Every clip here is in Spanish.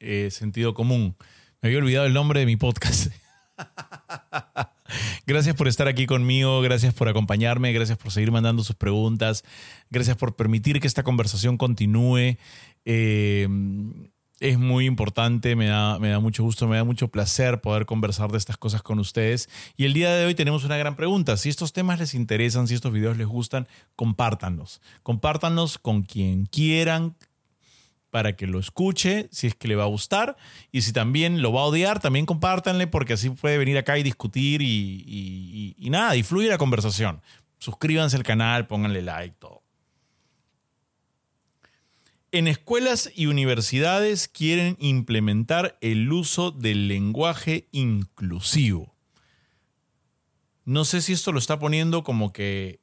eh, sentido común. Me había olvidado el nombre de mi podcast. Gracias por estar aquí conmigo, gracias por acompañarme, gracias por seguir mandando sus preguntas, gracias por permitir que esta conversación continúe. Eh, es muy importante, me da, me da mucho gusto, me da mucho placer poder conversar de estas cosas con ustedes. Y el día de hoy tenemos una gran pregunta. Si estos temas les interesan, si estos videos les gustan, compártanlos. Compártanlos con quien quieran para que lo escuche, si es que le va a gustar. Y si también lo va a odiar, también compártanle porque así puede venir acá y discutir y, nada, y fluye la conversación. Suscríbanse al canal, pónganle like, todo. En escuelas y universidades quieren implementar el uso del lenguaje inclusivo. No sé si esto lo está poniendo como que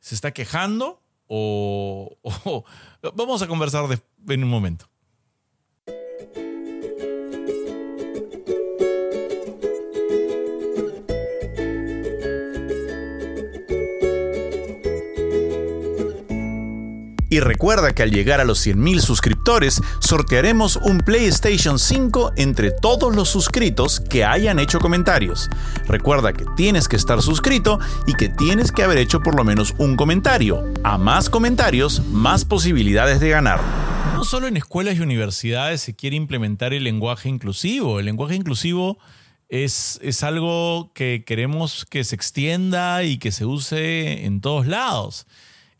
se está quejando o, vamos a conversar en un momento. Y recuerda que al llegar a los 100.000 suscriptores, sortearemos un PlayStation 5 entre todos los suscritos que hayan hecho comentarios. Recuerda que tienes que estar suscrito y que tienes que haber hecho por lo menos un comentario. A más comentarios, más posibilidades de ganar. No solo en escuelas y universidades se quiere implementar el lenguaje inclusivo. El lenguaje inclusivo es, es algo que queremos que se extienda y que se use en todos lados.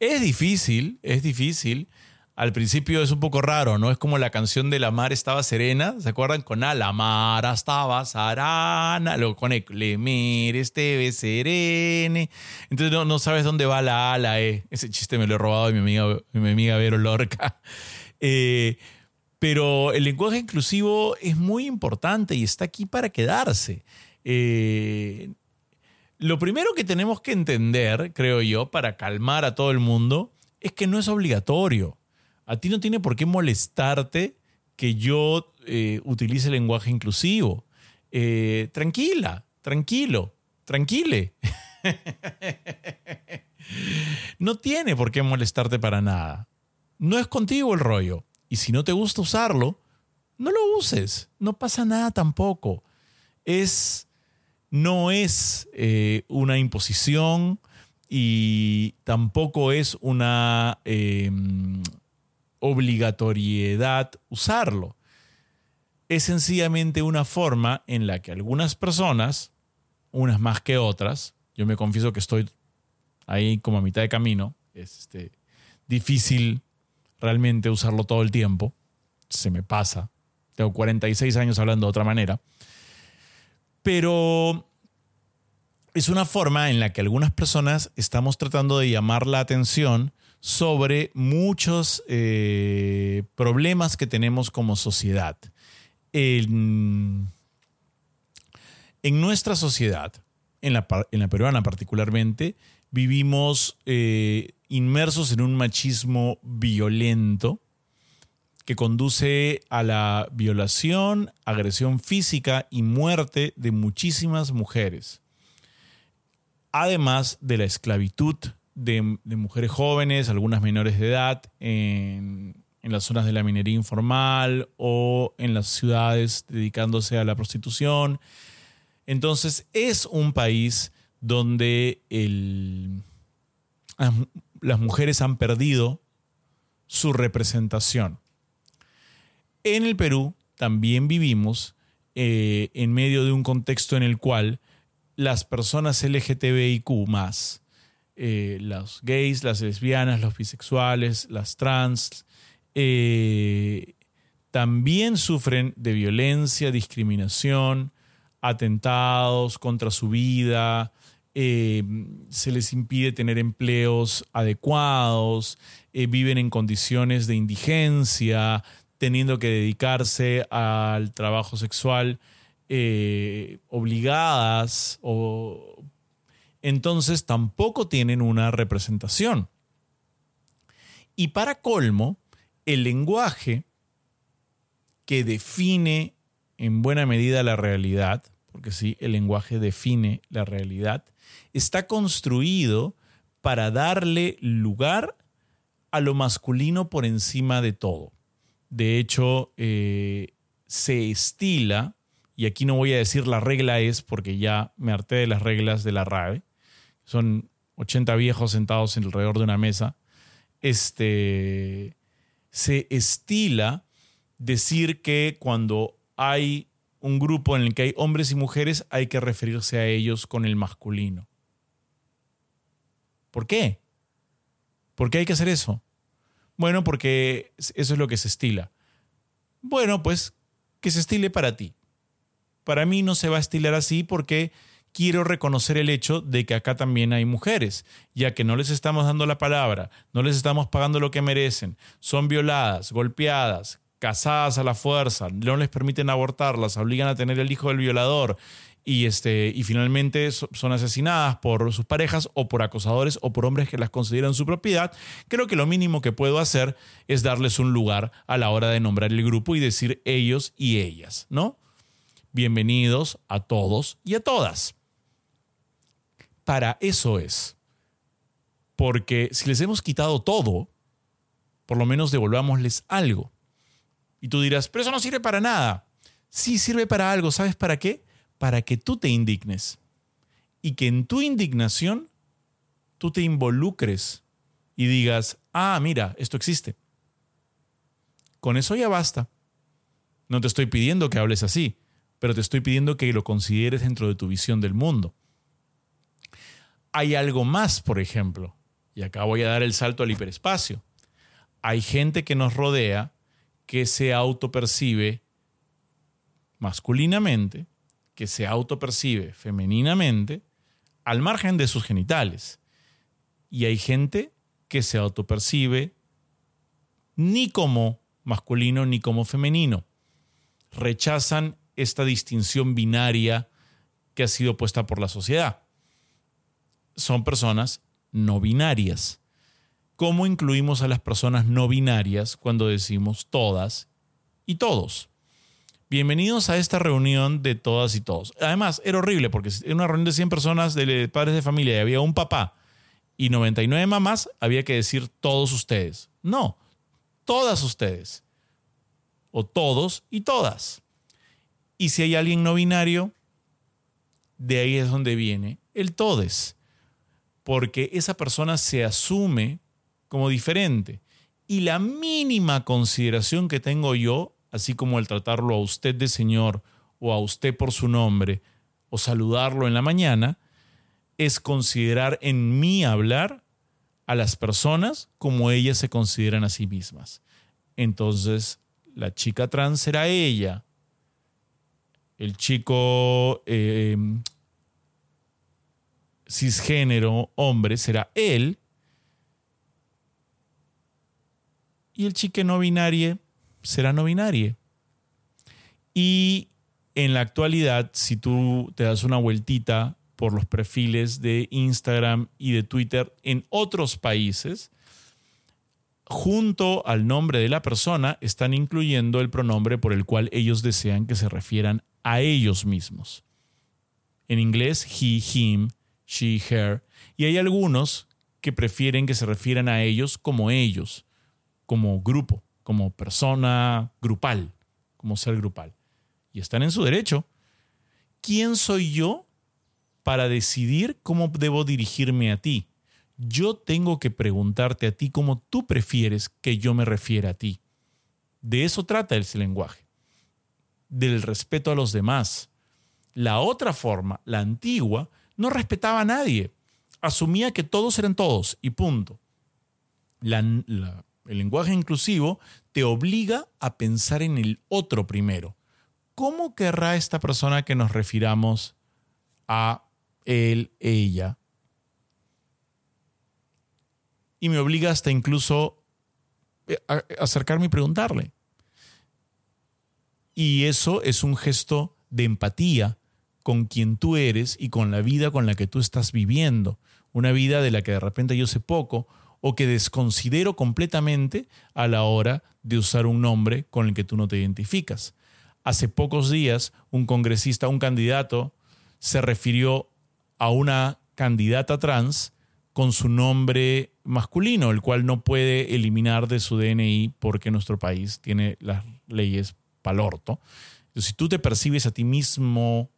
Es difícil, es difícil. Al principio es un poco raro, ¿no? Es como la canción de La Mar estaba serena, ¿se acuerdan? Con A, La Mar estaba sarana, luego con E, Le Mere esteve serene. Entonces no, no, sabes dónde va la A, la E. Ese chiste me lo he robado de mi amiga, mi amiga Vero Lorca. Eh, pero el lenguaje inclusivo es muy importante y está aquí para quedarse. Eh, lo primero que tenemos que entender, creo yo, para calmar a todo el mundo, es que no es obligatorio. A ti no tiene por qué molestarte que yo eh, utilice lenguaje inclusivo. Eh, tranquila, tranquilo, tranquile. no tiene por qué molestarte para nada. No es contigo el rollo. Y si no te gusta usarlo, no lo uses. No pasa nada tampoco. Es no es eh, una imposición y tampoco es una em, obligatoriedad usarlo. Es sencillamente una forma en la que algunas personas, unas más que otras, yo me confieso que estoy ahí como a mitad de camino, es este, difícil realmente usarlo todo el tiempo, se me pasa, tengo 46 años hablando de otra manera, pero es una forma en la que algunas personas estamos tratando de llamar la atención sobre muchos eh, problemas que tenemos como sociedad. En, nuestra sociedad, en la, peruana particularmente, vivimos eh, inmersos en un machismo violento que conduce a la violación, agresión física y muerte de muchísimas mujeres. Además de la esclavitud de, mujeres jóvenes, algunas menores de edad, en, las zonas de la minería informal o en las ciudades dedicándose a la prostitución. Entonces es un país donde las mujeres han perdido su representación. En el Perú también vivimos eh, en medio de un contexto en el cual las personas LGTBIQ más, eh, gays, las lesbianas, los bisexuales, las trans, eh, también sufren de violencia, discriminación, atentados contra su vida, se les impide tener empleos adecuados, viven en condiciones de indigencia, teniendo que dedicarse al trabajo sexual eh, obligadas o entonces tampoco tienen una representación. Y para colmo, el lenguaje que define en buena medida la realidad, porque sí, el lenguaje define la realidad, está construido para darle lugar a lo masculino por encima de todo. De hecho, eh, se estila, y aquí no voy a decir la regla es porque ya me harté de las reglas de la RAE, son 80 viejos sentados alrededor de una mesa, este, se estila decir que cuando hay un grupo en el que hay hombres y mujeres hay que referirse a ellos con el masculino. ¿Por qué? ¿Por qué hay que hacer eso? Bueno, porque eso es lo que se estila. Bueno, pues que se estile para ti. Para mí no se va a estilar así porque quiero reconocer el hecho de que acá también hay mujeres, ya que no les estamos dando la palabra, no les estamos pagando lo que merecen, son violadas, golpeadas, casadas a la fuerza, no les permiten abortar, las obligan a tener el hijo del violador y, este, y finalmente son asesinadas por sus parejas o por acosadores o por hombres que las consideran su propiedad, creo que lo mínimo que puedo hacer es darles un lugar a la hora de nombrar el grupo y decir ellos y ellas, ¿no? Bienvenidos a todos y a todas para eso es. Porque si les hemos quitado todo, por lo menos devolvámosles algo. Y tú dirás, pero eso no sirve para nada. Sí sirve para algo, ¿sabes para qué? Para que tú te indignes. Y que en tu indignación tú te involucres y digas, ah, mira, esto existe. Con eso ya basta. No te estoy pidiendo que hables así, pero te estoy pidiendo que lo consideres dentro de tu visión del mundo hay algo más, por ejemplo, y acá voy a dar el salto al hiperespacio. Hay gente que nos rodea que se autopercibe masculinamente, que se autopercibe femeninamente, al margen de sus genitales. Y hay gente que se autopercibe ni como masculino ni como femenino. Rechazan esta distinción binaria que ha sido puesta por la sociedad son personas no binarias. ¿Cómo incluimos a las personas no binarias cuando decimos todas y todos? Bienvenidos a esta reunión de todas y todos. Además, era horrible porque en una reunión de 100 personas de padres de familia y había un papá y 99 mamás, había que decir todos ustedes. No, todas ustedes. O todos y todas. Y si hay alguien no binario, de ahí es donde viene el todes porque esa persona se asume como diferente. Y la mínima consideración que tengo yo, así como el tratarlo a usted de señor o a usted por su nombre o saludarlo en la mañana, es considerar en mí hablar a las personas como ellas se consideran a sí mismas. Entonces, la chica trans será ella, el chico eh, cisgénero hombre será él. Y el chique no binario será no binario. Y en la actualidad, si tú te das una vueltita por los perfiles de Instagram y de Twitter en otros países, junto al nombre de la persona están incluyendo el pronombre por el cual ellos desean que se refieran a ellos mismos. En inglés, he, him, she, her, y hay algunos que prefieren que se refieran a ellos como ellos, como grupo, como persona grupal, como ser grupal. Y están en su derecho. ¿Quién soy yo para decidir cómo debo dirigirme a ti? Yo tengo que preguntarte a ti cómo tú prefieres que yo me refiera a ti. De eso trata ese lenguaje, del respeto a los demás. La otra forma, la antigua, no respetaba a nadie. Asumía que todos eran todos y punto. El lenguaje inclusivo te obliga a pensar en el otro primero. ¿Cómo querrá esta persona que nos refiramos a él, ella? Y me obliga hasta incluso eh, a acercarme y preguntarle. Y eso es un gesto de empatía con quien tú eres y con la vida con la que tú estás viviendo. Una vida de la que de repente yo sé poco o que desconsidero completamente a la hora de usar un nombre con el que tú no te identificas. Hace pocos días un congresista, un candidato, se refirió a una candidata trans con su nombre masculino, el cual no puede eliminar de su DNI porque nuestro país tiene las leyes palorto. Entonces, si tú te percibes a ti mismo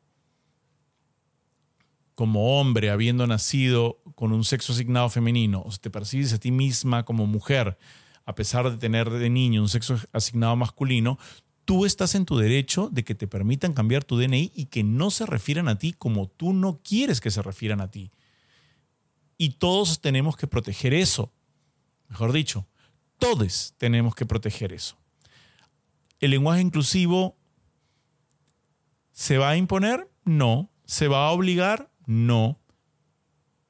como hombre habiendo nacido con un sexo asignado femenino, o si te percibes a ti misma como mujer a pesar de tener de niño un sexo asignado masculino, tú estás en tu derecho de que te permitan cambiar tu DNI y que no se refieran a ti como tú no quieres que se refieran a ti. Y todos tenemos que proteger eso. Mejor dicho, todos tenemos que proteger eso. ¿El lenguaje inclusivo se va a imponer? No. ¿Se va a obligar? No.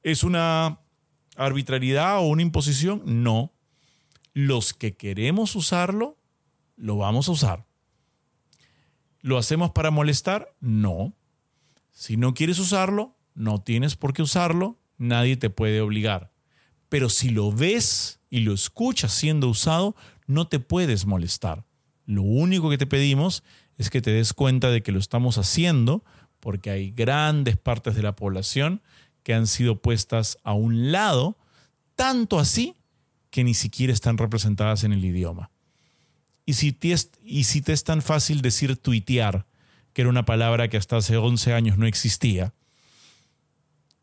¿Es una arbitrariedad o una imposición? No. Los que queremos usarlo, lo vamos a usar. ¿Lo hacemos para molestar? No. Si no quieres usarlo, no tienes por qué usarlo, nadie te puede obligar. Pero si lo ves y lo escuchas siendo usado, no te puedes molestar. Lo único que te pedimos es que te des cuenta de que lo estamos haciendo porque hay grandes partes de la población que han sido puestas a un lado, tanto así que ni siquiera están representadas en el idioma. Y si, te es, tan fácil decir tuitear, que era una palabra que hasta hace 11 años no existía,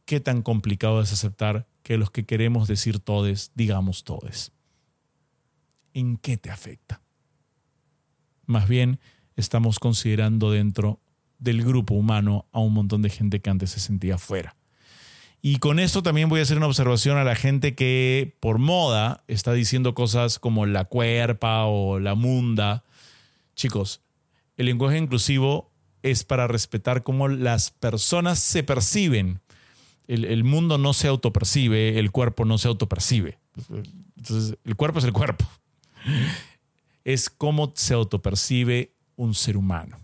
¿qué tan complicado es aceptar que los que queremos decir todes, digamos todes? ¿En qué te afecta? Más bien, estamos considerando dentro del grupo humano a un montón de gente que antes se sentía fuera. Y con esto también voy a hacer una observación a la gente que por moda está diciendo cosas como la cuerpa o la munda. Chicos, el lenguaje inclusivo es para respetar cómo las personas se perciben. El, el, mundo no se autopercibe, el cuerpo no se autopercibe. Entonces, el cuerpo es el cuerpo. Es cómo se autopercibe un ser humano.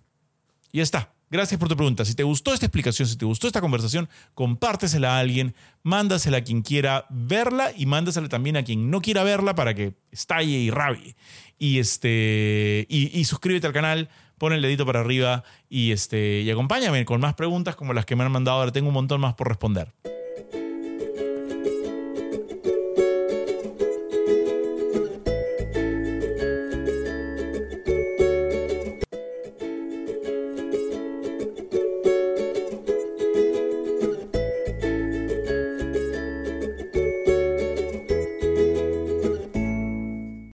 Y ya está. Gracias por tu pregunta. Si te gustó esta explicación, si te gustó esta conversación, compártesela a alguien, mándasela a quien quiera verla y mándasela también a quien no quiera verla para que estalle y rabie. Y, este, y, suscríbete al canal, pon el dedito para arriba y, este, y acompáñame con más preguntas como las que me han mandado. Ahora tengo un montón más por responder.